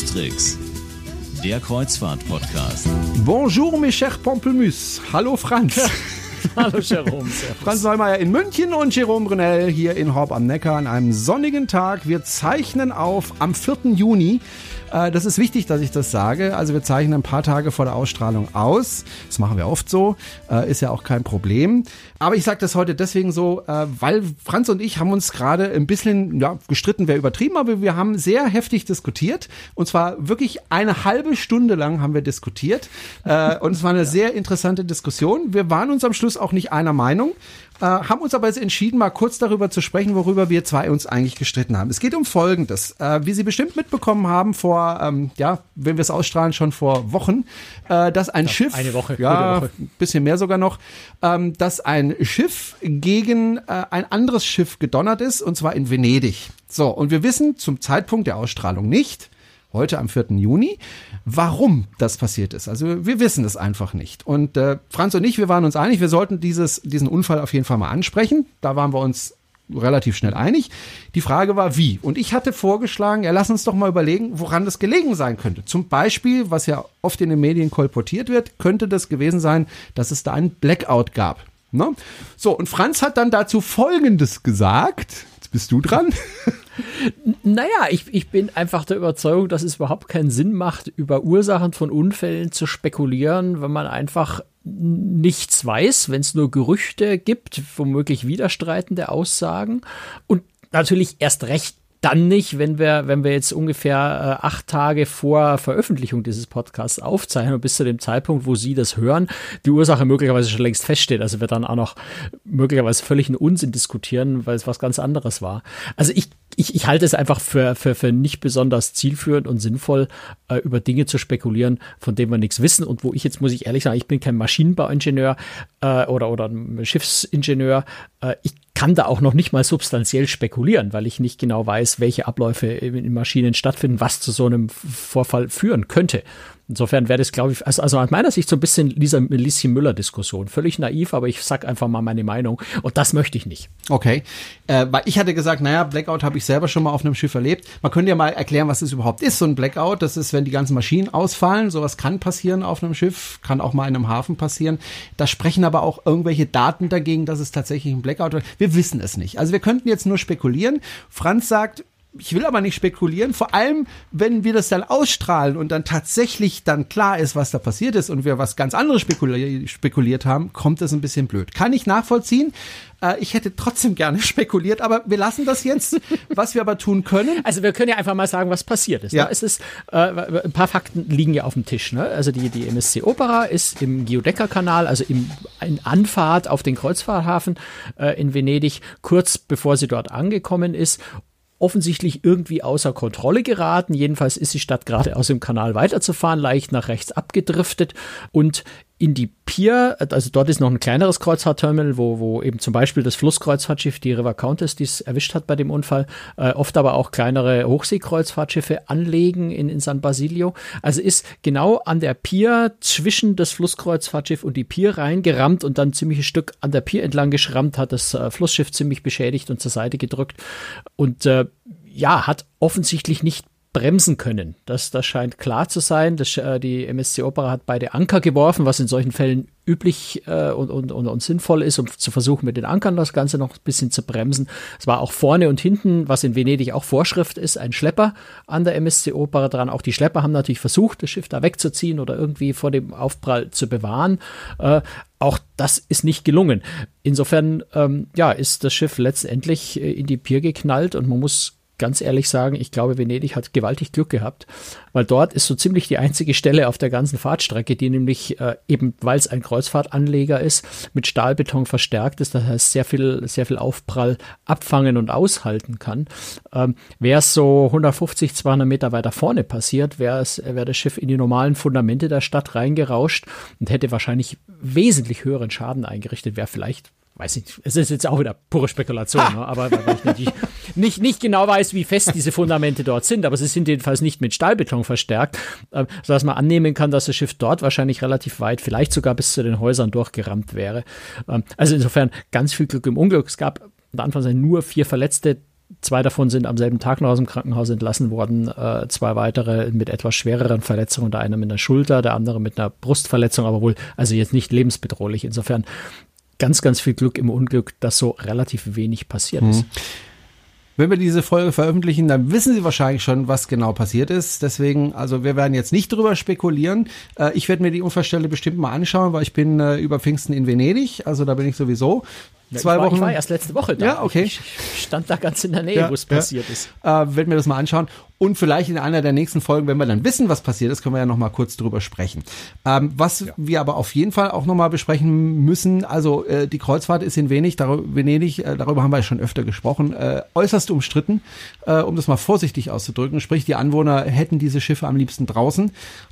Röstrix, der Kreuzfahrt-Podcast. Bonjour, mes chers Pamplemousse. Hallo, Franz. Hallo Jerome. Franz Neumeier in München und Jerome Brunel hier in Horb am Neckar an einem sonnigen Tag. Wir zeichnen auf am 4. Juni. Äh, das ist wichtig, dass ich das sage. Also wir zeichnen ein paar Tage vor der Ausstrahlung aus. Das machen wir oft so. Äh, ist ja auch kein Problem. Aber ich sage das heute deswegen so, äh, weil Franz und ich haben uns gerade ein bisschen ja, gestritten, wäre übertrieben, aber wir haben sehr heftig diskutiert. Und zwar wirklich eine halbe Stunde lang haben wir diskutiert. Und es war eine sehr interessante Diskussion. Wir waren uns am Schluss auch nicht einer Meinung äh, haben uns aber jetzt entschieden, mal kurz darüber zu sprechen, worüber wir zwei uns eigentlich gestritten haben. Es geht um Folgendes. Äh, wie Sie bestimmt mitbekommen haben, vor, ähm, ja, wenn wir es ausstrahlen, schon vor Wochen, äh, dass ein ja, Schiff, eine Woche, ja, Woche. bisschen mehr sogar noch, ähm, dass ein Schiff gegen äh, ein anderes Schiff gedonnert ist, und zwar in Venedig. So, und wir wissen zum Zeitpunkt der Ausstrahlung nicht, heute am 4. Juni, warum das passiert ist. Also wir wissen es einfach nicht. Und äh, Franz und ich, wir waren uns einig, wir sollten dieses, diesen Unfall auf jeden Fall mal ansprechen. Da waren wir uns relativ schnell einig. Die Frage war, wie? Und ich hatte vorgeschlagen, ja, lass uns doch mal überlegen, woran das gelegen sein könnte. Zum Beispiel, was ja oft in den Medien kolportiert wird, könnte das gewesen sein, dass es da einen Blackout gab. Ne? So, und Franz hat dann dazu Folgendes gesagt. Bist du dran. Naja, ich, ich bin einfach der Überzeugung, dass es überhaupt keinen Sinn macht, über Ursachen von Unfällen zu spekulieren, wenn man einfach nichts weiß, wenn es nur Gerüchte gibt, womöglich widerstreitende Aussagen und natürlich erst recht dann nicht, wenn wir, wenn wir jetzt ungefähr äh, acht Tage vor Veröffentlichung dieses Podcasts aufzeichnen und bis zu dem Zeitpunkt, wo Sie das hören, die Ursache möglicherweise schon längst feststeht. Also wir dann auch noch möglicherweise völlig einen Unsinn diskutieren, weil es was ganz anderes war. Also ich ich, ich halte es einfach für, für, für nicht besonders zielführend und sinnvoll, äh, über Dinge zu spekulieren, von denen wir nichts wissen und wo ich jetzt, muss ich ehrlich sagen, ich bin kein Maschinenbauingenieur äh, oder, oder Schiffsingenieur. Äh, ich kann da auch noch nicht mal substanziell spekulieren, weil ich nicht genau weiß, welche Abläufe in Maschinen stattfinden, was zu so einem Vorfall führen könnte. Insofern wäre das, glaube ich, also, also aus meiner Sicht so ein bisschen Lisa Lissi Müller-Diskussion. Völlig naiv, aber ich sag einfach mal meine Meinung. Und das möchte ich nicht. Okay. Äh, weil ich hatte gesagt, naja, Blackout habe ich selber schon mal auf einem Schiff erlebt. Man könnte ja mal erklären, was es überhaupt ist, so ein Blackout. Das ist, wenn die ganzen Maschinen ausfallen. Sowas kann passieren auf einem Schiff, kann auch mal in einem Hafen passieren. Da sprechen aber auch irgendwelche Daten dagegen, dass es tatsächlich ein Blackout wird. Wir wissen es nicht. Also wir könnten jetzt nur spekulieren. Franz sagt, ich will aber nicht spekulieren, vor allem, wenn wir das dann ausstrahlen und dann tatsächlich dann klar ist, was da passiert ist und wir was ganz anderes spekulier spekuliert haben, kommt das ein bisschen blöd. Kann ich nachvollziehen. Äh, ich hätte trotzdem gerne spekuliert, aber wir lassen das jetzt. was wir aber tun können. Also wir können ja einfach mal sagen, was passiert ist. Ne? Ja. Ne? Es ist äh, ein paar Fakten liegen ja auf dem Tisch. Ne? Also die, die MSC Opera ist im Geodecker-Kanal, also im, in Anfahrt auf den Kreuzfahrthafen äh, in Venedig, kurz bevor sie dort angekommen ist offensichtlich irgendwie außer Kontrolle geraten. Jedenfalls ist die Stadt gerade aus dem Kanal weiterzufahren, leicht nach rechts abgedriftet und in die Pier, also dort ist noch ein kleineres Kreuzfahrtterminal, wo, wo eben zum Beispiel das Flusskreuzfahrtschiff, die River Countess, die es erwischt hat bei dem Unfall, äh, oft aber auch kleinere Hochseekreuzfahrtschiffe anlegen in, in San Basilio. Also ist genau an der Pier zwischen das Flusskreuzfahrtschiff und die Pier reingerammt und dann ziemlich ein Stück an der Pier entlang geschrammt, hat das äh, Flussschiff ziemlich beschädigt und zur Seite gedrückt und äh, ja, hat offensichtlich nicht bremsen können. Das, das scheint klar zu sein. Das, äh, die MSC Opera hat beide Anker geworfen, was in solchen Fällen üblich äh, und, und, und, und, sinnvoll ist, um zu versuchen, mit den Ankern das Ganze noch ein bisschen zu bremsen. Es war auch vorne und hinten, was in Venedig auch Vorschrift ist, ein Schlepper an der MSC Opera dran. Auch die Schlepper haben natürlich versucht, das Schiff da wegzuziehen oder irgendwie vor dem Aufprall zu bewahren. Äh, auch das ist nicht gelungen. Insofern ähm, ja, ist das Schiff letztendlich äh, in die Pier geknallt und man muss ganz ehrlich sagen, ich glaube, Venedig hat gewaltig Glück gehabt, weil dort ist so ziemlich die einzige Stelle auf der ganzen Fahrtstrecke, die nämlich äh, eben, weil es ein Kreuzfahrtanleger ist, mit Stahlbeton verstärkt ist, das heißt sehr viel, sehr viel Aufprall abfangen und aushalten kann. Ähm, wäre es so 150, 200 Meter weiter vorne passiert, wäre wär das Schiff in die normalen Fundamente der Stadt reingerauscht und hätte wahrscheinlich wesentlich höheren Schaden eingerichtet, wäre vielleicht weiß nicht, es ist jetzt auch wieder pure Spekulation, ne? aber weil ich natürlich nicht, nicht genau weiß, wie fest diese Fundamente dort sind, aber sie sind jedenfalls nicht mit Stahlbeton verstärkt, äh, sodass man annehmen kann, dass das Schiff dort wahrscheinlich relativ weit, vielleicht sogar bis zu den Häusern durchgerammt wäre. Ähm, also insofern ganz viel Glück im Unglück. Es gab unter Anfang nur vier Verletzte, Zwei davon sind am selben Tag noch aus dem Krankenhaus entlassen worden. Äh, zwei weitere mit etwas schwereren Verletzungen. Der eine mit einer Schulter, der andere mit einer Brustverletzung, aber wohl, also jetzt nicht lebensbedrohlich. Insofern ganz, ganz viel Glück im Unglück, dass so relativ wenig passiert mhm. ist. Wenn wir diese Folge veröffentlichen, dann wissen Sie wahrscheinlich schon, was genau passiert ist. Deswegen, also wir werden jetzt nicht drüber spekulieren. Äh, ich werde mir die Unfallstelle bestimmt mal anschauen, weil ich bin äh, über Pfingsten in Venedig, also da bin ich sowieso. Ja, zwei ich war, Wochen. Ich war erst letzte Woche da. Ja, okay. Ich stand da ganz in der Nähe, ja, wo es ja. passiert ist. Äh, werden wir das mal anschauen. Und vielleicht in einer der nächsten Folgen, wenn wir dann wissen, was passiert ist, können wir ja noch mal kurz drüber sprechen. Ähm, was ja. wir aber auf jeden Fall auch noch mal besprechen müssen, also äh, die Kreuzfahrt ist in Venedig, darüber, Venedig, äh, darüber haben wir ja schon öfter gesprochen, äh, äußerst umstritten, äh, um das mal vorsichtig auszudrücken. Sprich, die Anwohner hätten diese Schiffe am liebsten draußen.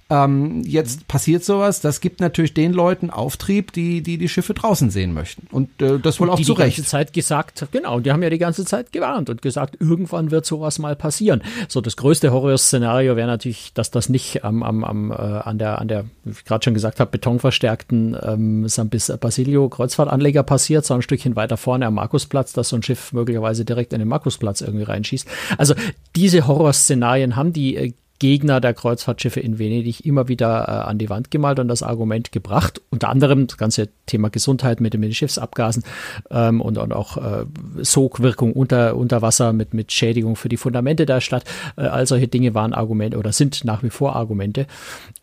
Ähm, jetzt mhm. passiert sowas, das gibt natürlich den Leuten Auftrieb, die die, die Schiffe draußen sehen möchten. Und äh, das wohl auch die zu die Recht. Ganze Zeit gesagt, genau, die haben ja die ganze Zeit gewarnt und gesagt, irgendwann wird sowas mal passieren. So, das größte Horrorszenario wäre natürlich, dass das nicht am, am, am, äh, an der, an der, wie ich gerade schon gesagt habe, betonverstärkten ähm, San Basilio Kreuzfahrtanleger passiert, sondern ein Stückchen weiter vorne am Markusplatz, dass so ein Schiff möglicherweise direkt in den Markusplatz irgendwie reinschießt. Also diese Horrorszenarien haben die äh, Gegner der Kreuzfahrtschiffe in Venedig immer wieder äh, an die Wand gemalt und das Argument gebracht. Unter anderem das ganze Thema Gesundheit mit, den Schiffsabgasen ähm, und, und auch äh, Sogwirkung unter, unter Wasser mit, mit Schädigung für die Fundamente der Stadt. Äh, all solche Dinge waren Argumente oder sind nach wie vor Argumente.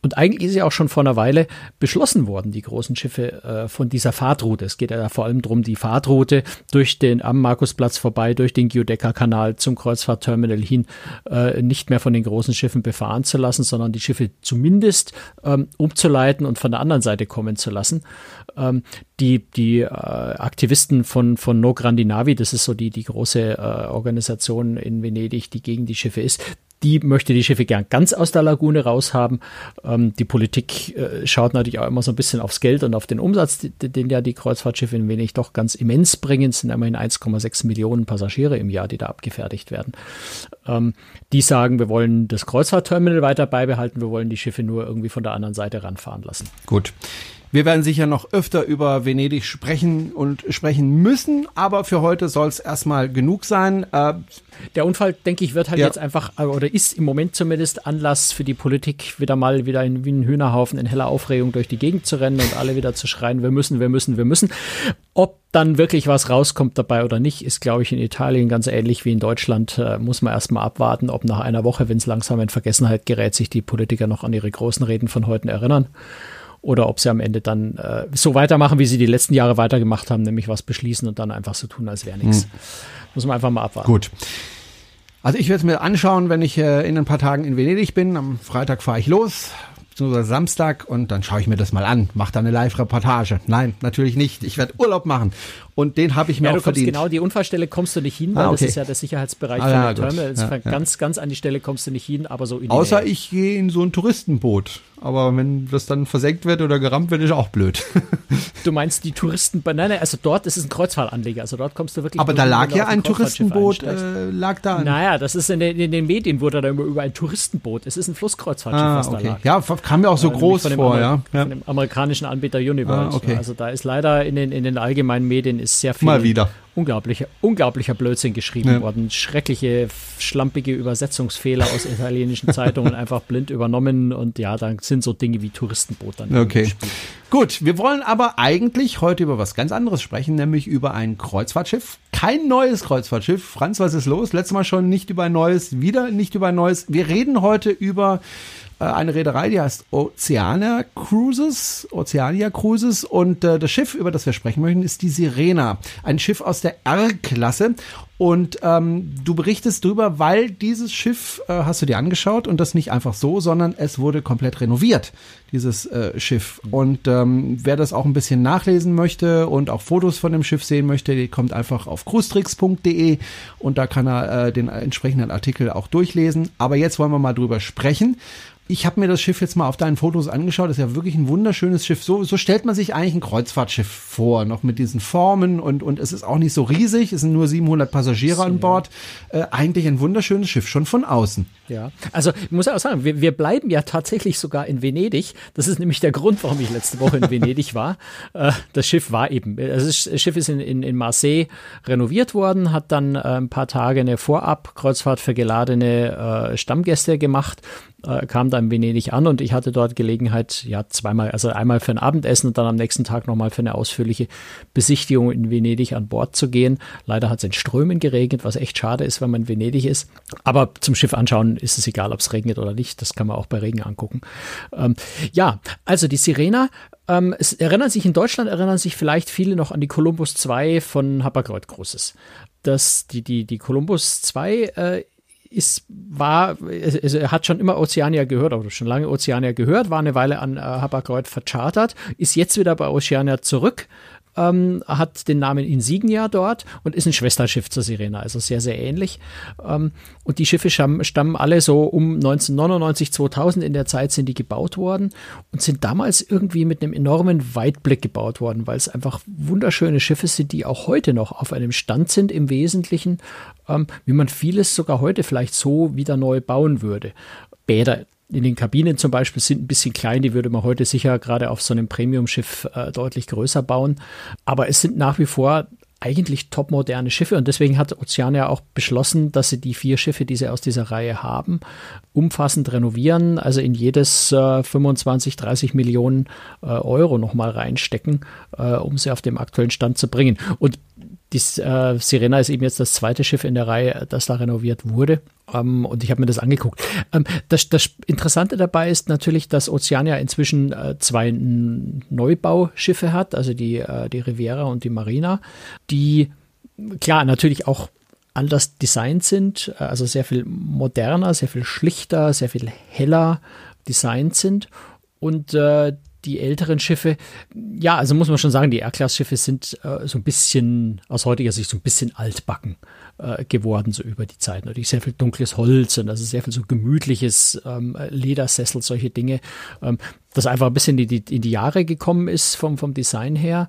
Und eigentlich ist ja auch schon vor einer Weile beschlossen worden, die großen Schiffe äh, von dieser Fahrtroute. Es geht ja vor allem darum, die Fahrtroute durch den am Markusplatz vorbei, durch den Giudecca-Kanal zum Kreuzfahrtterminal hin, äh, nicht mehr von den großen Schiffen befahren zu lassen, sondern die Schiffe zumindest ähm, umzuleiten und von der anderen Seite kommen zu lassen. Ähm, die die äh, Aktivisten von, von No Grandi Navi, das ist so die, die große äh, Organisation in Venedig, die gegen die Schiffe ist, die möchte die Schiffe gern ganz aus der Lagune raushaben. Ähm, die Politik äh, schaut natürlich auch immer so ein bisschen aufs Geld und auf den Umsatz, den, den ja die Kreuzfahrtschiffe in Venedig doch ganz immens bringen. Es sind immerhin 1,6 Millionen Passagiere im Jahr, die da abgefertigt werden. Ähm, die sagen, wir wollen das Kreuzfahrtterminal weiter beibehalten, wir wollen die Schiffe nur irgendwie von der anderen Seite ranfahren lassen. Gut. Wir werden sicher noch öfter über Venedig sprechen und sprechen müssen, aber für heute soll es erstmal genug sein. Äh, der Unfall, denke ich, wird halt ja. jetzt einfach, äh, oder ist im Moment zumindest Anlass für die Politik, wieder mal wieder in, wie ein Hühnerhaufen in heller Aufregung durch die Gegend zu rennen und alle wieder zu schreien, wir müssen, wir müssen, wir müssen. Ob dann wirklich was rauskommt dabei oder nicht, ist, glaube ich, in Italien ganz ähnlich wie in Deutschland. Äh, muss man erstmal abwarten, ob nach einer Woche, wenn es langsam in Vergessenheit gerät, sich die Politiker noch an ihre großen Reden von heute erinnern oder ob sie am Ende dann äh, so weitermachen, wie sie die letzten Jahre weitergemacht haben, nämlich was beschließen und dann einfach so tun, als wäre nichts. Hm. Muss man einfach mal abwarten. Gut. Also ich werde es mir anschauen, wenn ich äh, in ein paar Tagen in Venedig bin. Am Freitag fahre ich los, beziehungsweise Samstag und dann schaue ich mir das mal an, mache da eine Live-Reportage. Nein, natürlich nicht. Ich werde Urlaub machen und den habe ich mir ja, auch verdient. Genau, die Unfallstelle kommst du nicht hin, weil ah, okay. das ist ja der Sicherheitsbereich ah, ja, von der Terminal. Ja, ganz, ganz an die Stelle kommst du nicht hin, aber so in Außer Nähe. ich gehe in so ein Touristenboot. Aber wenn das dann versenkt wird oder gerammt wird, ist auch blöd. du meinst die Touristen, nein, nein, also dort ist es ein Kreuzfahrtanleger, also dort kommst du wirklich. Aber da lag ja ein Touristenboot, äh, lag da. Naja, das ist in den, in den Medien wurde da immer über ein Touristenboot. Es ist ein Flusskreuzfahrtschiff, ah, was okay. da lag. Ja, kam mir auch so äh, groß vor, ja. Von dem amerikanischen Anbieter Universe. Ah, okay. Also da ist leider in den, in den allgemeinen Medien ist sehr viel. Mal wieder unglaublicher, unglaublicher Blödsinn geschrieben ja. worden. Schreckliche, schlampige Übersetzungsfehler aus italienischen Zeitungen einfach blind übernommen und ja, dann sind so Dinge wie Touristenboot dann. Okay. Gut, wir wollen aber eigentlich heute über was ganz anderes sprechen, nämlich über ein Kreuzfahrtschiff. Kein neues Kreuzfahrtschiff. Franz, was ist los? Letztes Mal schon nicht über ein neues, wieder nicht über ein neues. Wir reden heute über äh, eine Reederei, die heißt Oceania Cruises, Oceania Cruises und äh, das Schiff, über das wir sprechen möchten, ist die Sirena, ein Schiff aus der R-Klasse und ähm, du berichtest drüber, weil dieses Schiff äh, hast du dir angeschaut und das nicht einfach so, sondern es wurde komplett renoviert, dieses äh, Schiff. Und ähm, wer das auch ein bisschen nachlesen möchte und auch Fotos von dem Schiff sehen möchte, die kommt einfach auf cruestricks.de und da kann er äh, den entsprechenden Artikel auch durchlesen. Aber jetzt wollen wir mal drüber sprechen. Ich habe mir das Schiff jetzt mal auf deinen Fotos angeschaut. Das ist ja wirklich ein wunderschönes Schiff. So, so stellt man sich eigentlich ein Kreuzfahrtschiff vor, noch mit diesen Formen und, und es ist auch nicht so riesig. Es sind nur 700 Passagiere an Bord. Äh, eigentlich ein wunderschönes Schiff, schon von außen. Ja, also ich muss auch sagen, wir, wir bleiben ja tatsächlich sogar in Venedig. Das ist nämlich der Grund, warum ich letzte Woche in Venedig war. Äh, das Schiff war eben, also das Schiff ist in, in, in Marseille renoviert worden, hat dann äh, ein paar Tage eine Vorab-Kreuzfahrt für geladene äh, Stammgäste gemacht äh, kam da in Venedig an und ich hatte dort Gelegenheit, ja, zweimal, also einmal für ein Abendessen und dann am nächsten Tag nochmal für eine ausführliche Besichtigung in Venedig an Bord zu gehen. Leider hat es in Strömen geregnet, was echt schade ist, wenn man in Venedig ist. Aber zum Schiff anschauen ist es egal, ob es regnet oder nicht. Das kann man auch bei Regen angucken. Ähm, ja, also die Sirena ähm, es erinnern sich in Deutschland, erinnern sich vielleicht viele noch an die Columbus 2 von Hapag-Lloyd Großes. Das, die, die, die Columbus 2 äh, ist, war, also er hat schon immer Oceania gehört, oder schon lange Oceania gehört, war eine Weile an äh, Hapag-Lloyd verchartert, ist jetzt wieder bei Oceania zurück ähm, hat den Namen Insignia dort und ist ein Schwesterschiff zur Sirena, also sehr, sehr ähnlich. Ähm, und die Schiffe stammen alle so um 1999, 2000 in der Zeit sind die gebaut worden und sind damals irgendwie mit einem enormen Weitblick gebaut worden, weil es einfach wunderschöne Schiffe sind, die auch heute noch auf einem Stand sind im Wesentlichen, ähm, wie man vieles sogar heute vielleicht so wieder neu bauen würde. Bäder in den Kabinen zum Beispiel sind ein bisschen klein, die würde man heute sicher gerade auf so einem Premium-Schiff äh, deutlich größer bauen. Aber es sind nach wie vor eigentlich topmoderne Schiffe und deswegen hat Oceania auch beschlossen, dass sie die vier Schiffe, die sie aus dieser Reihe haben, umfassend renovieren, also in jedes äh, 25, 30 Millionen äh, Euro nochmal reinstecken, äh, um sie auf dem aktuellen Stand zu bringen. Und die äh, Sirena ist eben jetzt das zweite Schiff in der Reihe, das da renoviert wurde. Ähm, und ich habe mir das angeguckt. Ähm, das, das, Interessante dabei ist natürlich, dass Oceania inzwischen äh, zwei Neubauschiffe hat, also die, äh, die Riviera und die Marina, die klar natürlich auch anders designt sind, äh, also sehr viel moderner, sehr viel schlichter, sehr viel heller designt sind. Und äh, die älteren Schiffe, ja, also muss man schon sagen, die R-Class-Schiffe sind äh, so ein bisschen, aus heutiger Sicht, so ein bisschen altbacken äh, geworden, so über die Zeit. Natürlich sehr viel dunkles Holz und also sehr viel so gemütliches ähm, Ledersessel, solche Dinge, ähm, das einfach ein bisschen in die, in die Jahre gekommen ist vom, vom Design her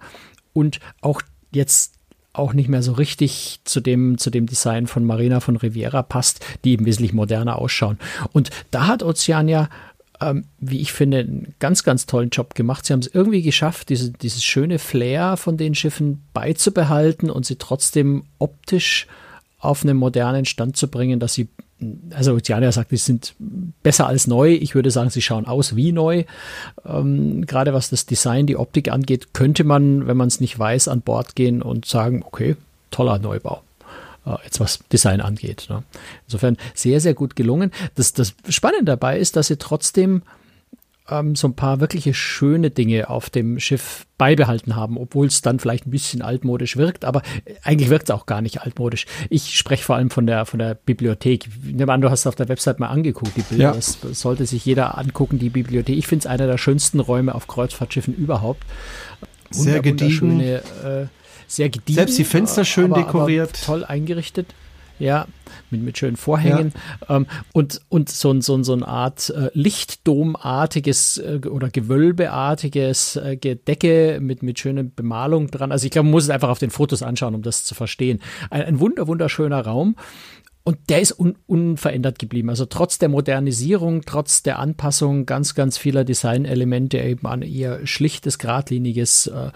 und auch jetzt auch nicht mehr so richtig zu dem, zu dem Design von Marina von Riviera passt, die eben wesentlich moderner ausschauen. Und da hat Oceania ähm, wie ich finde, einen ganz, ganz tollen Job gemacht. Sie haben es irgendwie geschafft, diese, dieses schöne Flair von den Schiffen beizubehalten und sie trotzdem optisch auf einen modernen Stand zu bringen, dass sie, also Oceania sagt, sie sind besser als neu. Ich würde sagen, sie schauen aus wie neu. Ähm, gerade was das Design, die Optik angeht, könnte man, wenn man es nicht weiß, an Bord gehen und sagen, okay, toller Neubau. Äh, jetzt was Design angeht. Ne? Insofern sehr, sehr gut gelungen. Das, das Spannende dabei ist, dass sie trotzdem ähm, so ein paar wirkliche schöne Dinge auf dem Schiff beibehalten haben, obwohl es dann vielleicht ein bisschen altmodisch wirkt, aber eigentlich wirkt es auch gar nicht altmodisch. Ich spreche vor allem von der, von der Bibliothek. Nimm an, du hast auf der Website mal angeguckt, die Bilder. Ja. Das sollte sich jeder angucken, die Bibliothek. Ich finde es einer der schönsten Räume auf Kreuzfahrtschiffen überhaupt. Sehr gediegen. Äh, sehr gediegen. Selbst die Fenster schön aber, dekoriert. Aber toll eingerichtet. Ja, mit, mit schönen Vorhängen ja. ähm, und, und so, so, so eine Art äh, Lichtdomartiges äh, oder Gewölbeartiges äh, Decke mit, mit schöner Bemalung dran. Also ich glaube, man muss es einfach auf den Fotos anschauen, um das zu verstehen. Ein, ein wunder, wunderschöner Raum und der ist un unverändert geblieben. Also trotz der Modernisierung, trotz der Anpassung ganz, ganz vieler Designelemente eben an eher schlichtes, geradliniges äh,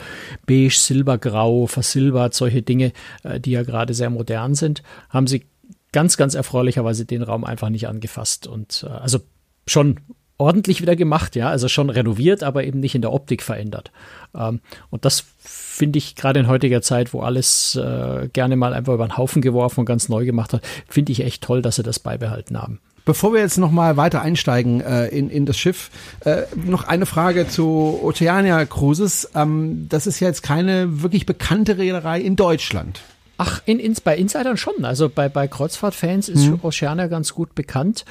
Beige, Silbergrau, versilbert, solche Dinge, äh, die ja gerade sehr modern sind, haben sie ganz, ganz erfreulicherweise den Raum einfach nicht angefasst. Und äh, also schon ordentlich wieder gemacht, ja, also schon renoviert, aber eben nicht in der Optik verändert. Ähm, und das finde ich gerade in heutiger Zeit, wo alles äh, gerne mal einfach über den Haufen geworfen und ganz neu gemacht hat, finde ich echt toll, dass sie das beibehalten haben. Bevor wir jetzt noch mal weiter einsteigen äh, in, in das Schiff, äh, noch eine Frage zu Oceania Cruises. Ähm, das ist ja jetzt keine wirklich bekannte Reederei in Deutschland. Ach, in, in, bei Insidern schon. Also bei, bei Kreuzfahrtfans ist mhm. Oceania ganz gut bekannt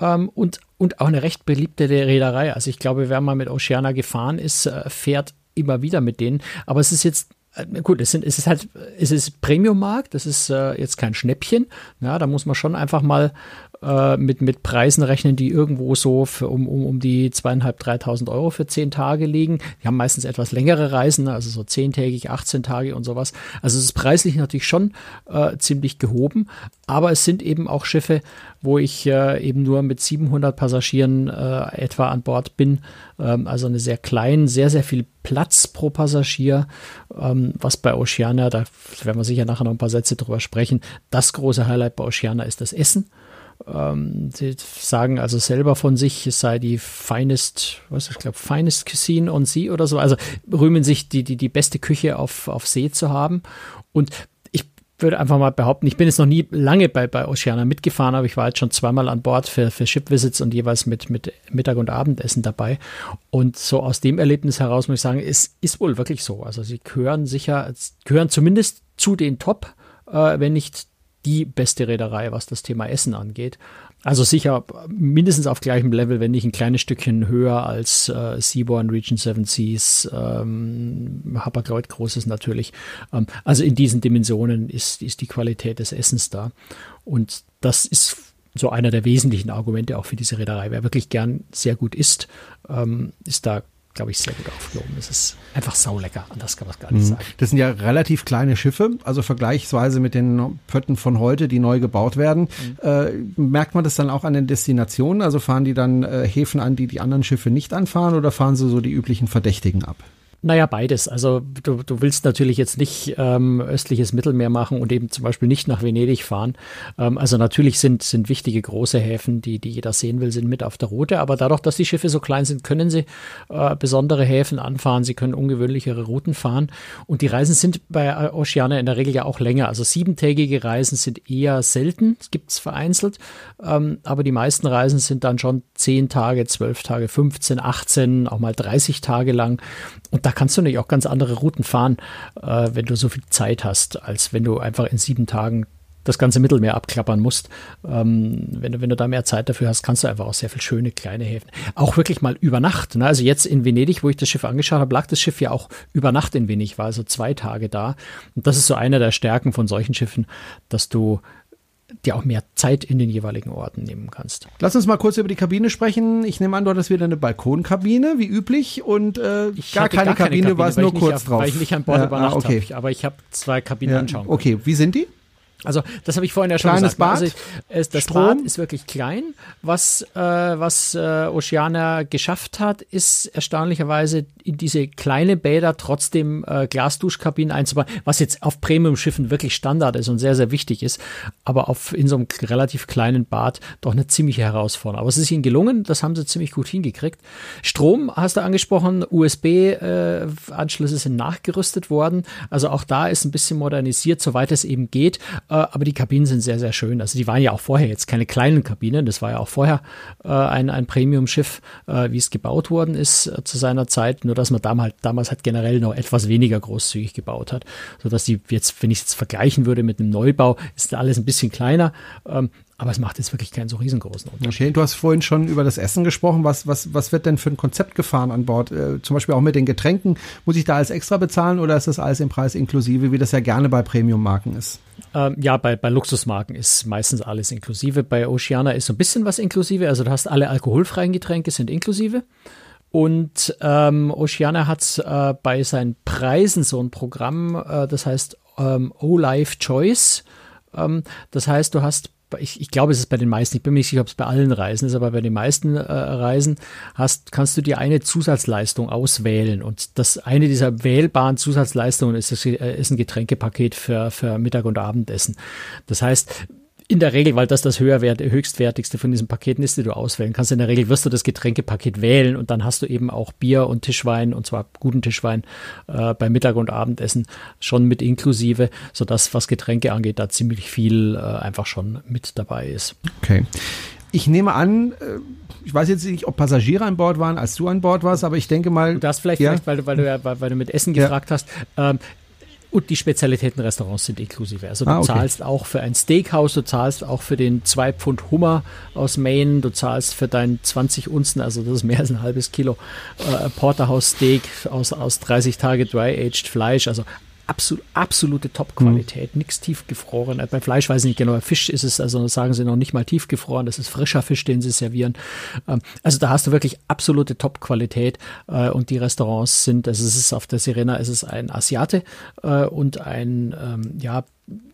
ähm, und, und auch eine recht beliebte Reederei. Also ich glaube, wer mal mit Oceania gefahren ist, äh, fährt immer wieder mit denen. Aber es ist jetzt äh, gut, es, sind, es ist halt, es ist Premium-Markt, das ist äh, jetzt kein Schnäppchen. Ja, da muss man schon einfach mal äh, mit, mit Preisen rechnen, die irgendwo so für, um, um, um die zweieinhalb, dreitausend Euro für zehn Tage liegen. Die haben meistens etwas längere Reisen, also so zehntägig, 18 Tage und sowas. Also es ist preislich natürlich schon äh, ziemlich gehoben, aber es sind eben auch Schiffe, wo ich äh, eben nur mit 700 Passagieren äh, etwa an Bord bin. Ähm, also eine sehr klein, sehr, sehr viel Platz pro Passagier, ähm, was bei Oceana, da werden wir sicher nachher noch ein paar Sätze drüber sprechen, das große Highlight bei Oceana ist das Essen. Ähm, sie sagen also selber von sich, es sei die finest, was ich glaube, finest cuisine on sea oder so. Also rühmen sich die, die, die beste Küche auf, auf See zu haben. Und ich würde einfach mal behaupten, ich bin jetzt noch nie lange bei, bei Oceana mitgefahren, aber ich war jetzt schon zweimal an Bord für, für Ship-Visits und jeweils mit, mit Mittag- und Abendessen dabei. Und so aus dem Erlebnis heraus muss ich sagen, es ist wohl wirklich so. Also sie gehören sicher, gehören zumindest zu den Top, äh, wenn nicht die beste Reederei, was das Thema Essen angeht. Also sicher mindestens auf gleichem Level, wenn nicht ein kleines Stückchen höher als äh, Seaborn, Region Seven Seas, ähm, Hapag-Lloyd Großes natürlich. Ähm, also in diesen Dimensionen ist, ist die Qualität des Essens da. Und das ist so einer der wesentlichen Argumente auch für diese Reederei. Wer wirklich gern sehr gut isst, ähm, ist da glaube ich, sehr gut aufgehoben. Es ist einfach saulecker, anders kann man es gar nicht mhm. sagen. Das sind ja relativ kleine Schiffe, also vergleichsweise mit den Pötten von heute, die neu gebaut werden. Mhm. Äh, merkt man das dann auch an den Destinationen? Also fahren die dann äh, Häfen an, die die anderen Schiffe nicht anfahren oder fahren sie so die üblichen Verdächtigen ab? Naja, beides. Also du, du willst natürlich jetzt nicht ähm, östliches Mittelmeer machen und eben zum Beispiel nicht nach Venedig fahren. Ähm, also natürlich sind, sind wichtige große Häfen, die, die jeder sehen will, sind mit auf der Route. Aber dadurch, dass die Schiffe so klein sind, können sie äh, besondere Häfen anfahren. Sie können ungewöhnlichere Routen fahren. Und die Reisen sind bei Oceana in der Regel ja auch länger. Also siebentägige Reisen sind eher selten. Gibt es vereinzelt. Ähm, aber die meisten Reisen sind dann schon zehn Tage, zwölf Tage, 15, 18, auch mal 30 Tage lang. Und da kannst du natürlich auch ganz andere Routen fahren, äh, wenn du so viel Zeit hast, als wenn du einfach in sieben Tagen das ganze Mittelmeer abklappern musst. Ähm, wenn, du, wenn du da mehr Zeit dafür hast, kannst du einfach auch sehr viel schöne kleine Häfen. Auch wirklich mal über Nacht. Ne? Also jetzt in Venedig, wo ich das Schiff angeschaut habe, lag das Schiff ja auch über Nacht in Venedig, war also zwei Tage da. Und das ist so eine der Stärken von solchen Schiffen, dass du dir auch mehr Zeit in den jeweiligen Orten nehmen kannst. Lass uns mal kurz über die Kabine sprechen. Ich nehme an, dort ist wieder eine Balkonkabine, wie üblich, und äh, gar, keine, gar keine Kabine, war es nur kurz nicht, drauf. Weil ich nicht an Bord ja, übernachtet ah, okay. habe, aber ich habe zwei Kabinen ja, anschauen können. Okay, wie sind die? Also das habe ich vorhin ja schon Kleines gesagt. Bad, also, es, das Strom. Bad ist wirklich klein. Was, äh, was äh, Oceana geschafft hat, ist erstaunlicherweise in diese kleine Bäder trotzdem äh, Glasduschkabinen einzubauen, was jetzt auf Premium-Schiffen wirklich Standard ist und sehr, sehr wichtig ist, aber auf, in so einem relativ kleinen Bad doch eine ziemliche Herausforderung. Aber es ist ihnen gelungen, das haben sie ziemlich gut hingekriegt. Strom hast du angesprochen, USB-Anschlüsse äh, sind nachgerüstet worden. Also auch da ist ein bisschen modernisiert, soweit es eben geht. Äh, aber die Kabinen sind sehr, sehr schön. Also die waren ja auch vorher jetzt keine kleinen Kabinen. Das war ja auch vorher äh, ein, ein Premium-Schiff, äh, wie es gebaut worden ist äh, zu seiner Zeit. Nur dass man damals, damals halt generell noch etwas weniger großzügig gebaut hat. Sodass die jetzt, wenn ich es jetzt vergleichen würde mit einem Neubau, ist alles ein bisschen kleiner. Aber es macht jetzt wirklich keinen so riesengroßen Unterschied. Okay, du hast vorhin schon über das Essen gesprochen. Was, was, was wird denn für ein Konzept gefahren an Bord? Äh, zum Beispiel auch mit den Getränken. Muss ich da alles extra bezahlen oder ist das alles im Preis inklusive, wie das ja gerne bei Premium-Marken ist? Ähm, ja, bei, bei Luxusmarken ist meistens alles inklusive. Bei Oceana ist so ein bisschen was inklusive. Also du hast alle alkoholfreien Getränke sind inklusive. Und ähm, Oceana hat äh, bei seinen Preisen so ein Programm, äh, das heißt ähm, O-Life Choice. Ähm, das heißt, du hast ich, ich glaube, es ist bei den meisten, ich bin mir nicht sicher, ob es bei allen Reisen ist, aber bei den meisten äh, Reisen hast, kannst du dir eine Zusatzleistung auswählen. Und das eine dieser wählbaren Zusatzleistungen ist, äh, ist ein Getränkepaket für, für Mittag- und Abendessen. Das heißt, in der Regel, weil das das höherwert, höchstwertigste von diesen Paketen ist, die du auswählen kannst. In der Regel wirst du das Getränkepaket wählen und dann hast du eben auch Bier und Tischwein und zwar guten Tischwein äh, bei Mittag- und Abendessen schon mit inklusive, sodass was Getränke angeht, da ziemlich viel äh, einfach schon mit dabei ist. Okay. Ich nehme an, äh, ich weiß jetzt nicht, ob Passagiere an Bord waren, als du an Bord warst, aber ich denke mal. Du hast vielleicht, ja. vielleicht weil, du, weil, du, weil, weil du mit Essen gefragt ja. hast. Ähm, und die Spezialitätenrestaurants sind inklusive. Also du ah, okay. zahlst auch für ein Steakhouse, du zahlst auch für den 2 Pfund Hummer aus Maine, du zahlst für dein 20 Unzen, also das ist mehr als ein halbes Kilo äh, Porterhouse Steak aus, aus 30 Tage Dry-Aged Fleisch. Also absolut, absolute Top-Qualität, mhm. nichts tiefgefroren. Bei Fleisch weiß ich nicht genau, bei Fisch ist es, also sagen sie noch nicht mal tiefgefroren, das ist frischer Fisch, den sie servieren. Ähm, also da hast du wirklich absolute Top-Qualität äh, und die Restaurants sind, also es ist auf der Sirena, es ist ein Asiate äh, und ein, ähm, ja,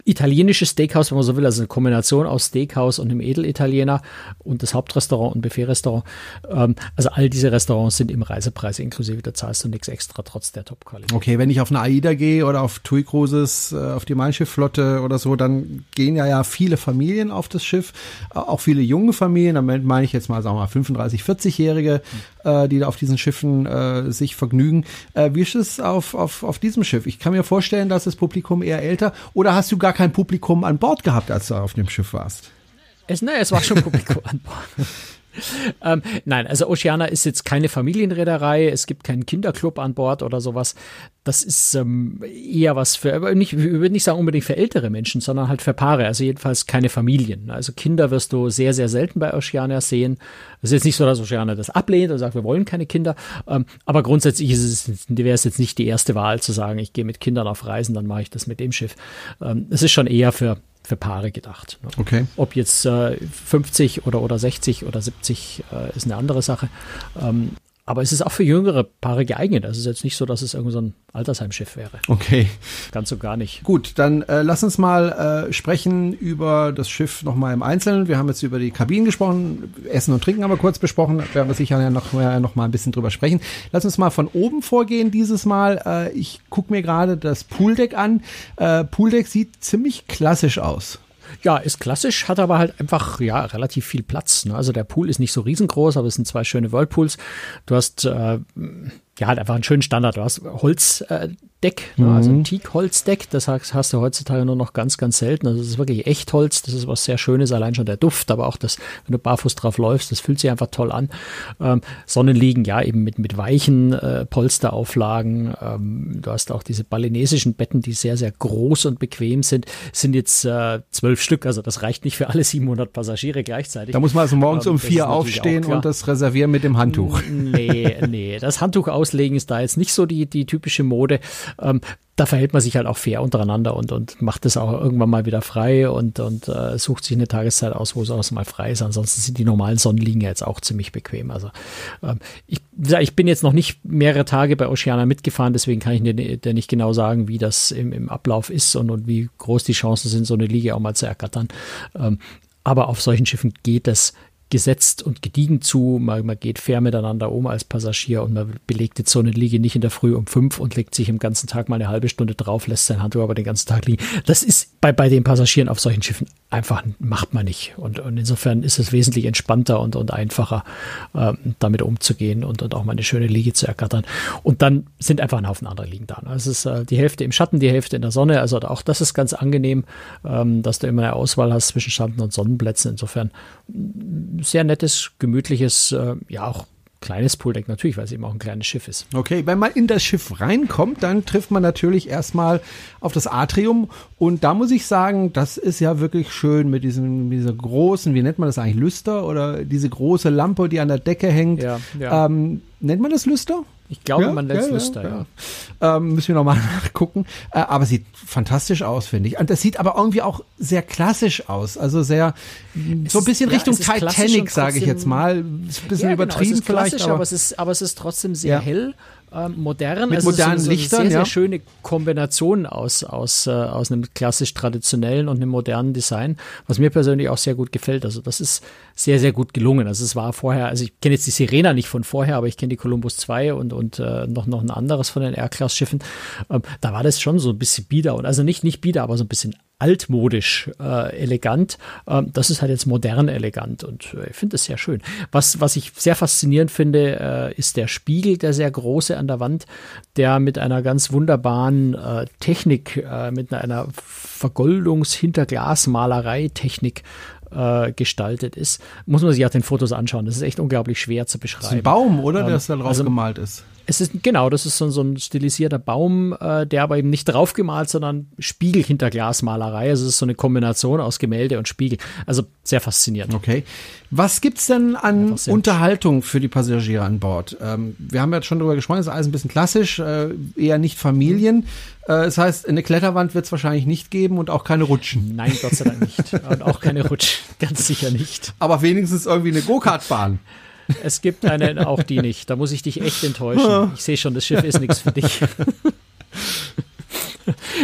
italienisches Steakhouse, wenn man so will, also eine Kombination aus Steakhouse und einem Edelitaliener und das Hauptrestaurant und Buffetrestaurant. Ähm, also all diese Restaurants sind im Reisepreis inklusive, da zahlst du nichts extra trotz der Top-Qualität. Okay, wenn ich auf eine AIDA gehe oder auf TUI Cruises, äh, auf die Mein Schiff-Flotte oder so, dann gehen ja ja viele Familien auf das Schiff, äh, auch viele junge Familien, damit meine ich jetzt mal, sagen wir mal, 35, 40-Jährige, äh, die da auf diesen Schiffen äh, sich vergnügen. Äh, wie ist es auf, auf, auf diesem Schiff? Ich kann mir vorstellen, dass das Publikum eher älter oder hast du gar kein Publikum an Bord gehabt, als du auf dem Schiff warst? Es, ne, es war schon Publikum an Bord. ähm, nein, also Oceana ist jetzt keine Familienreederei, es gibt keinen Kinderclub an Bord oder sowas. Das ist ähm, eher was für, nicht, ich würde nicht sagen unbedingt für ältere Menschen, sondern halt für Paare, also jedenfalls keine Familien. Also Kinder wirst du sehr, sehr selten bei Oceana sehen. Es ist jetzt nicht so, dass Oceana das ablehnt und sagt, wir wollen keine Kinder, ähm, aber grundsätzlich ist es, wäre es jetzt nicht die erste Wahl zu sagen, ich gehe mit Kindern auf Reisen, dann mache ich das mit dem Schiff. Ähm, es ist schon eher für für Paare gedacht. Ne? Okay. Ob jetzt äh, 50 oder, oder 60 oder 70 äh, ist eine andere Sache. Ähm, aber es ist auch für jüngere Paare geeignet. Es ist jetzt nicht so, dass es irgendein so ein Altersheimschiff wäre. Okay. Ganz so gar nicht. Gut, dann äh, lass uns mal äh, sprechen über das Schiff nochmal im Einzelnen. Wir haben jetzt über die Kabinen gesprochen, Essen und Trinken haben wir kurz besprochen. Da werden wir sicher noch, noch mal ein bisschen drüber sprechen. Lass uns mal von oben vorgehen dieses Mal. Äh, ich gucke mir gerade das Pooldeck an. Äh, Pooldeck sieht ziemlich klassisch aus. Ja, ist klassisch, hat aber halt einfach ja relativ viel Platz. Ne? Also der Pool ist nicht so riesengroß, aber es sind zwei schöne Whirlpools. Du hast äh, ja halt einfach einen schönen Standard. Du hast Holz, äh, Deck, ne? also ein mhm. Teak-Holzdeck. Das hast du heutzutage nur noch ganz, ganz selten. Also es ist wirklich Echtholz. Das ist was sehr Schönes. Allein schon der Duft, aber auch das, wenn du barfuß drauf läufst, das fühlt sich einfach toll an. Ähm, Sonnenliegen, ja, eben mit, mit weichen äh, Polsterauflagen. Ähm, du hast auch diese balinesischen Betten, die sehr, sehr groß und bequem sind. Sind jetzt äh, zwölf Stück. Also das reicht nicht für alle 700 Passagiere gleichzeitig. Da muss man also morgens ähm, um vier aufstehen und das reservieren mit dem Handtuch. Nee, nee. Das Handtuch auslegen ist da jetzt nicht so die, die typische Mode ähm, da verhält man sich halt auch fair untereinander und, und macht es auch irgendwann mal wieder frei und, und äh, sucht sich eine Tageszeit aus, wo es auch mal frei ist. Ansonsten sind die normalen Sonnenliegen ja jetzt auch ziemlich bequem. Also ähm, ich, ich bin jetzt noch nicht mehrere Tage bei Oceana mitgefahren, deswegen kann ich dir, dir nicht genau sagen, wie das im, im Ablauf ist und, und wie groß die Chancen sind, so eine Liege auch mal zu ergattern. Ähm, aber auf solchen Schiffen geht es gesetzt und gediegen zu. Man, man, geht fair miteinander um als Passagier und man belegt jetzt so eine Liege nicht in der Früh um fünf und legt sich im ganzen Tag mal eine halbe Stunde drauf, lässt sein Handtuch aber den ganzen Tag liegen. Das ist bei, bei den Passagieren auf solchen Schiffen einfach, macht man nicht. Und, und insofern ist es wesentlich entspannter und, und einfacher, äh, damit umzugehen und, und auch mal eine schöne Liege zu ergattern. Und dann sind einfach ein Haufen andere Liegen da. Es ist äh, die Hälfte im Schatten, die Hälfte in der Sonne. Also auch das ist ganz angenehm, ähm, dass du immer eine Auswahl hast zwischen Schatten und Sonnenplätzen. Insofern sehr nettes, gemütliches, äh, ja auch kleines Pooldeck natürlich, weil es eben auch ein kleines Schiff ist. Okay, wenn man in das Schiff reinkommt, dann trifft man natürlich erstmal auf das Atrium und da muss ich sagen, das ist ja wirklich schön mit diesem dieser großen, wie nennt man das eigentlich, Lüster oder diese große Lampe, die an der Decke hängt. Ja, ja. Ähm, nennt man das Lüster? Ich glaube, ja, man nennt es ja, Lüster, ja. ja. Ähm, müssen wir nochmal nachgucken. Äh, aber sieht fantastisch aus, finde ich. Und das sieht aber irgendwie auch sehr klassisch aus. Also sehr, es so ein bisschen Richtung Titanic, sage ich jetzt mal. Ist ein bisschen genau, übertrieben genau, vielleicht. Aber, aber, es ist, aber es ist trotzdem sehr hell ähm, modern. Mit also modernen so, so Lichtern, eine sehr, ja. sehr schöne Kombination aus, aus, äh, aus einem klassisch traditionellen und einem modernen Design, was mir persönlich auch sehr gut gefällt. Also das ist sehr, sehr gut gelungen. Also es war vorher, also ich kenne jetzt die Sirena nicht von vorher, aber ich kenne die Columbus 2 und, und äh, noch, noch ein anderes von den R-Class-Schiffen. Ähm, da war das schon so ein bisschen bieder und also nicht, nicht bieder, aber so ein bisschen altmodisch äh, elegant. Ähm, das ist halt jetzt modern elegant und äh, ich finde es sehr schön. Was, was ich sehr faszinierend finde, äh, ist der Spiegel, der sehr große an der Wand, der mit einer ganz wunderbaren äh, Technik, äh, mit einer Vergoldungs-Hinterglasmalerei-Technik äh, gestaltet ist. Muss man sich auch den Fotos anschauen. Das ist echt unglaublich schwer zu beschreiben. Das ist ein Baum, oder? Ähm, der da drauf also, gemalt ist. Es ist genau, das ist so, so ein stilisierter Baum, äh, der aber eben nicht draufgemalt, sondern Spiegel hinter Glasmalerei. Also es ist so eine Kombination aus Gemälde und Spiegel. Also sehr faszinierend. Okay. Was gibt's denn an Unterhaltung für die Passagiere an Bord? Ähm, wir haben ja schon darüber gesprochen, das ist alles ein bisschen klassisch, äh, eher nicht Familien. Äh, das heißt, eine Kletterwand wird es wahrscheinlich nicht geben und auch keine Rutschen. Nein, Gott sei Dank nicht. Und auch keine Rutschen, ganz sicher nicht. Aber wenigstens irgendwie eine Go-Kart-Bahn. Es gibt eine, auch die nicht. Da muss ich dich echt enttäuschen. Ich sehe schon, das Schiff ist nichts für dich.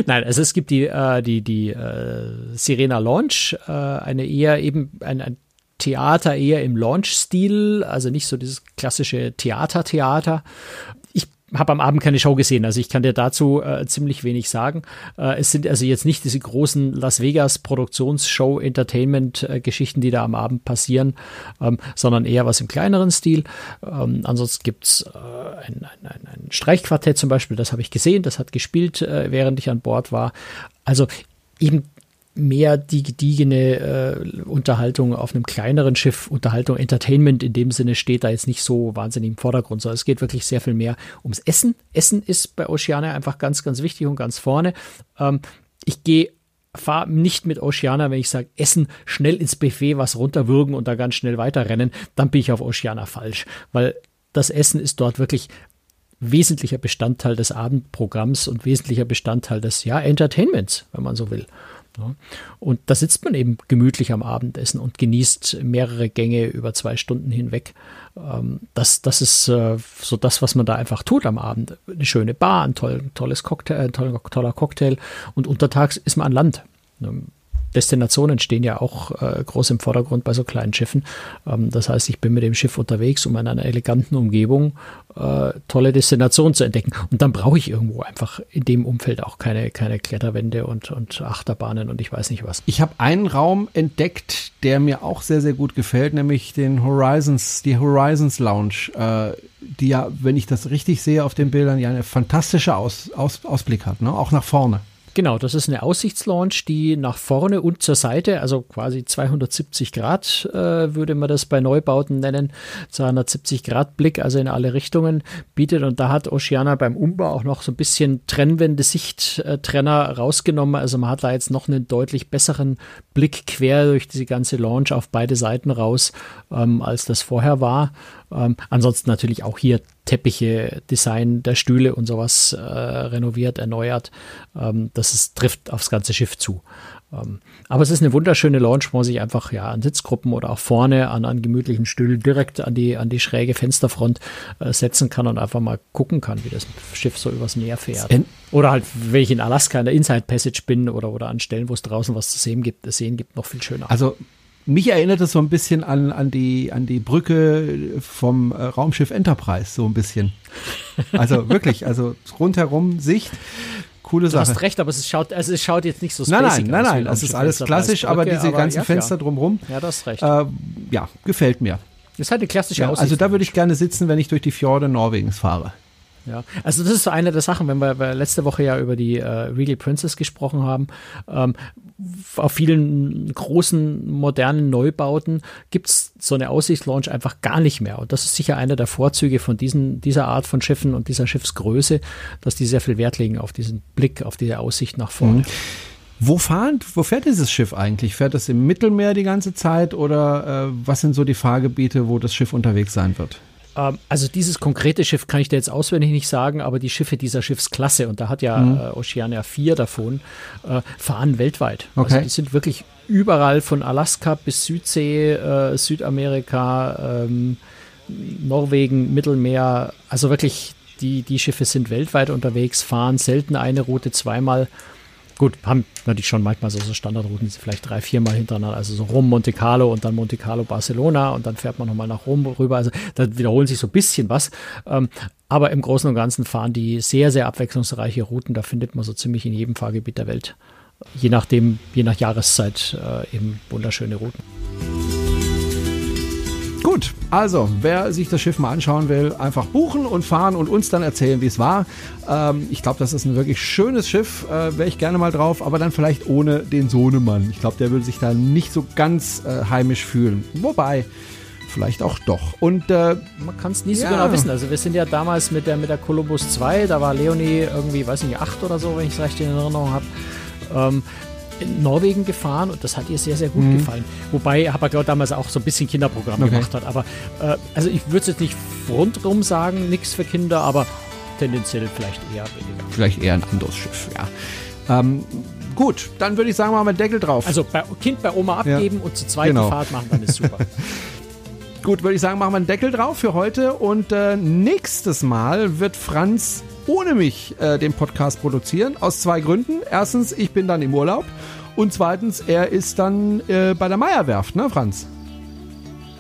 Nein, also es gibt die, äh, die, die äh, Sirena Launch, äh, eine eher eben ein, ein Theater eher im Launch-Stil, also nicht so dieses klassische Theater-Theater, habe am Abend keine Show gesehen, also ich kann dir dazu äh, ziemlich wenig sagen. Äh, es sind also jetzt nicht diese großen Las Vegas Produktionsshow Entertainment äh, Geschichten, die da am Abend passieren, ähm, sondern eher was im kleineren Stil. Ähm, ansonsten gibt's äh, ein, ein, ein, Streichquartett zum Beispiel, das habe ich gesehen, das hat gespielt, äh, während ich an Bord war. Also eben mehr die gediegene äh, Unterhaltung auf einem kleineren Schiff, Unterhaltung, Entertainment in dem Sinne steht da jetzt nicht so wahnsinnig im Vordergrund, sondern es geht wirklich sehr viel mehr ums Essen. Essen ist bei Oceania einfach ganz, ganz wichtig und ganz vorne. Ähm, ich gehe fahre nicht mit Oceana, wenn ich sage, Essen, schnell ins Buffet was runterwürgen und da ganz schnell weiterrennen, dann bin ich auf Oceana falsch, weil das Essen ist dort wirklich wesentlicher Bestandteil des Abendprogramms und wesentlicher Bestandteil des ja, Entertainments, wenn man so will. Und da sitzt man eben gemütlich am Abendessen und genießt mehrere Gänge über zwei Stunden hinweg. Ähm, das, das ist äh, so das, was man da einfach tut am Abend. Eine schöne Bar, ein tolles Cocktail, ein toller Cocktail und untertags ist man an Land. Destinationen stehen ja auch äh, groß im Vordergrund bei so kleinen Schiffen. Ähm, das heißt, ich bin mit dem Schiff unterwegs, um in einer eleganten Umgebung äh, tolle Destinationen zu entdecken. Und dann brauche ich irgendwo einfach in dem Umfeld auch keine, keine Kletterwände und, und Achterbahnen und ich weiß nicht was. Ich habe einen Raum entdeckt, der mir auch sehr, sehr gut gefällt, nämlich den Horizons, die Horizons Lounge, äh, die ja, wenn ich das richtig sehe auf den Bildern, ja eine fantastische Aus, Aus, Ausblick hat, ne? auch nach vorne. Genau, das ist eine Aussichtslaunch, die nach vorne und zur Seite, also quasi 270 Grad äh, würde man das bei Neubauten nennen, 270 Grad Blick, also in alle Richtungen bietet. Und da hat Oceana beim Umbau auch noch so ein bisschen Trennwände, Sichttrenner rausgenommen. Also man hat da jetzt noch einen deutlich besseren Blick quer durch diese ganze Launch auf beide Seiten raus, ähm, als das vorher war. Ähm, ansonsten natürlich auch hier Teppiche, Design der Stühle und sowas äh, renoviert, erneuert. Ähm, das ist, trifft aufs ganze Schiff zu. Ähm, aber es ist eine wunderschöne Launch, wo man sich einfach ja an Sitzgruppen oder auch vorne an, an gemütlichen Stühlen direkt an die, an die schräge Fensterfront äh, setzen kann und einfach mal gucken kann, wie das Schiff so übers Meer fährt. Oder halt, wenn ich in Alaska in der Inside Passage bin oder, oder an Stellen, wo es draußen was zu sehen gibt, sehen gibt, noch viel schöner. Also mich erinnert es so ein bisschen an, an, die, an die Brücke vom äh, Raumschiff Enterprise, so ein bisschen. Also wirklich, also rundherum Sicht. Coole Sache. Du hast recht, aber es schaut, also es schaut jetzt nicht so Nein, nein, nein, nein, es ist alles klassisch, aber diese aber ganzen ja, Fenster drumherum. Ja, das ist recht. Äh, ja, gefällt mir. Das ist halt eine klassische ja, Also da würde ich gerne sitzen, wenn ich durch die Fjorde Norwegens fahre. Ja, also das ist so eine der Sachen, wenn wir, wir letzte Woche ja über die äh, Regal Princess gesprochen haben. Ähm, auf vielen großen modernen Neubauten gibt es so eine Aussichtslaunch einfach gar nicht mehr. Und das ist sicher einer der Vorzüge von diesen, dieser Art von Schiffen und dieser Schiffsgröße, dass die sehr viel Wert legen auf diesen Blick, auf diese Aussicht nach vorne. Mhm. Wo, fahren, wo fährt dieses Schiff eigentlich? Fährt es im Mittelmeer die ganze Zeit oder äh, was sind so die Fahrgebiete, wo das Schiff unterwegs sein wird? Ähm, also dieses konkrete Schiff kann ich dir jetzt auswendig nicht sagen, aber die Schiffe dieser Schiffsklasse, und da hat ja mhm. äh, Oceania vier davon, äh, fahren weltweit. Also okay. Also die sind wirklich überall von Alaska bis Südsee, äh, Südamerika, ähm, Norwegen, Mittelmeer. Also wirklich, die, die Schiffe sind weltweit unterwegs, fahren selten eine Route zweimal Gut, haben natürlich schon manchmal so, so Standardrouten, vielleicht drei, viermal hintereinander, also so Rom, Monte Carlo und dann Monte Carlo, Barcelona und dann fährt man nochmal nach Rom rüber. Also da wiederholen sich so ein bisschen was. Ähm, aber im Großen und Ganzen fahren die sehr, sehr abwechslungsreiche Routen. Da findet man so ziemlich in jedem Fahrgebiet der Welt, je nachdem, je nach Jahreszeit, äh, eben wunderschöne Routen. Gut, also wer sich das Schiff mal anschauen will, einfach buchen und fahren und uns dann erzählen, wie es war. Ähm, ich glaube, das ist ein wirklich schönes Schiff, äh, wäre ich gerne mal drauf, aber dann vielleicht ohne den Sohnemann. Ich glaube, der würde sich da nicht so ganz äh, heimisch fühlen. Wobei, vielleicht auch doch. Und äh, man kann es nie so ja. genau wissen. Also wir sind ja damals mit der mit der Columbus 2, da war Leonie irgendwie, weiß nicht, acht oder so, wenn ich es recht in Erinnerung habe. Ähm, in Norwegen gefahren und das hat ihr sehr, sehr gut mhm. gefallen. Wobei Habagor damals auch so ein bisschen Kinderprogramm okay. gemacht hat. Aber äh, also ich würde es jetzt nicht rundrum sagen, nichts für Kinder, aber tendenziell vielleicht eher weniger. Vielleicht eher ein anderes Schiff, ja. Ähm, gut, dann würde ich sagen, machen wir Deckel drauf. Also bei, Kind bei Oma abgeben ja. und zur zweiten genau. Fahrt machen, dann ist super. Gut, würde ich sagen, machen wir einen Deckel drauf für heute und äh, nächstes Mal wird Franz ohne mich äh, den Podcast produzieren. Aus zwei Gründen. Erstens, ich bin dann im Urlaub. Und zweitens, er ist dann äh, bei der Meierwerft, ne, Franz?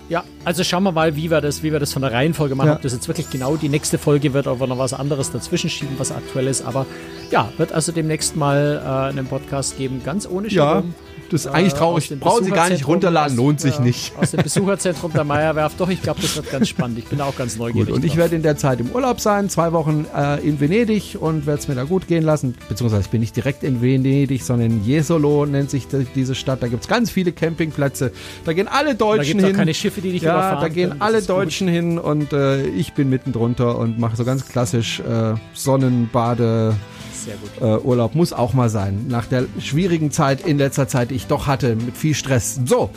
Ja, also schauen wir mal, wie wir das, wie wir das von der Reihenfolge machen. Ja. Ob das jetzt wirklich genau die nächste Folge wird, ob wir noch was anderes dazwischen schieben, was aktuell ist. Aber ja, wird also demnächst mal äh, einen Podcast geben, ganz ohne Schiebung. Ja. Das ist äh, eigentlich traurig. Brauchen Sie gar nicht runterladen, lohnt sich nicht. Aus dem Besucherzentrum der Meierwerft. Doch, ich glaube, das wird ganz spannend. Ich bin auch ganz neugierig. Gut, und ich werde in der Zeit im Urlaub sein, zwei Wochen äh, in Venedig und werde es mir da gut gehen lassen. Beziehungsweise ich bin nicht direkt in Venedig, sondern in Jesolo nennt sich die, diese Stadt. Da gibt es ganz viele Campingplätze. Da gehen alle Deutschen da hin. Da keine Schiffe, die dich Ja, da gehen können. alle Deutschen gut. hin und äh, ich bin mittendrin und mache so ganz klassisch äh, Sonnenbade. Äh, Urlaub muss auch mal sein. Nach der schwierigen Zeit in letzter Zeit, die ich doch hatte, mit viel Stress. So.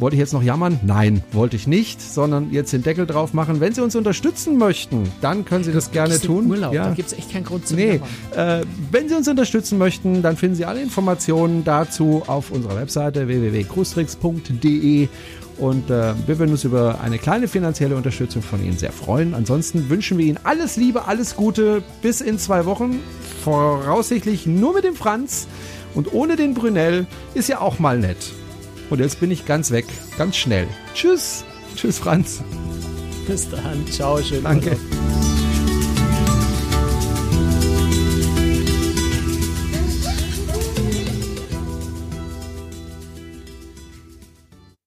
Wollte ich jetzt noch jammern? Nein, wollte ich nicht, sondern jetzt den Deckel drauf machen. Wenn Sie uns unterstützen möchten, dann können Sie das gerne tun. Urlaub, ja. Da gibt es echt keinen Grund zu Nee, äh, wenn Sie uns unterstützen möchten, dann finden Sie alle Informationen dazu auf unserer Webseite www.cruestricks.de und äh, wir würden uns über eine kleine finanzielle Unterstützung von Ihnen sehr freuen. Ansonsten wünschen wir Ihnen alles Liebe, alles Gute bis in zwei Wochen. Voraussichtlich nur mit dem Franz und ohne den Brunel ist ja auch mal nett. Und jetzt bin ich ganz weg, ganz schnell. Tschüss. Tschüss, Franz. Bis dann. Ciao. Schön. Danke. Urlaub.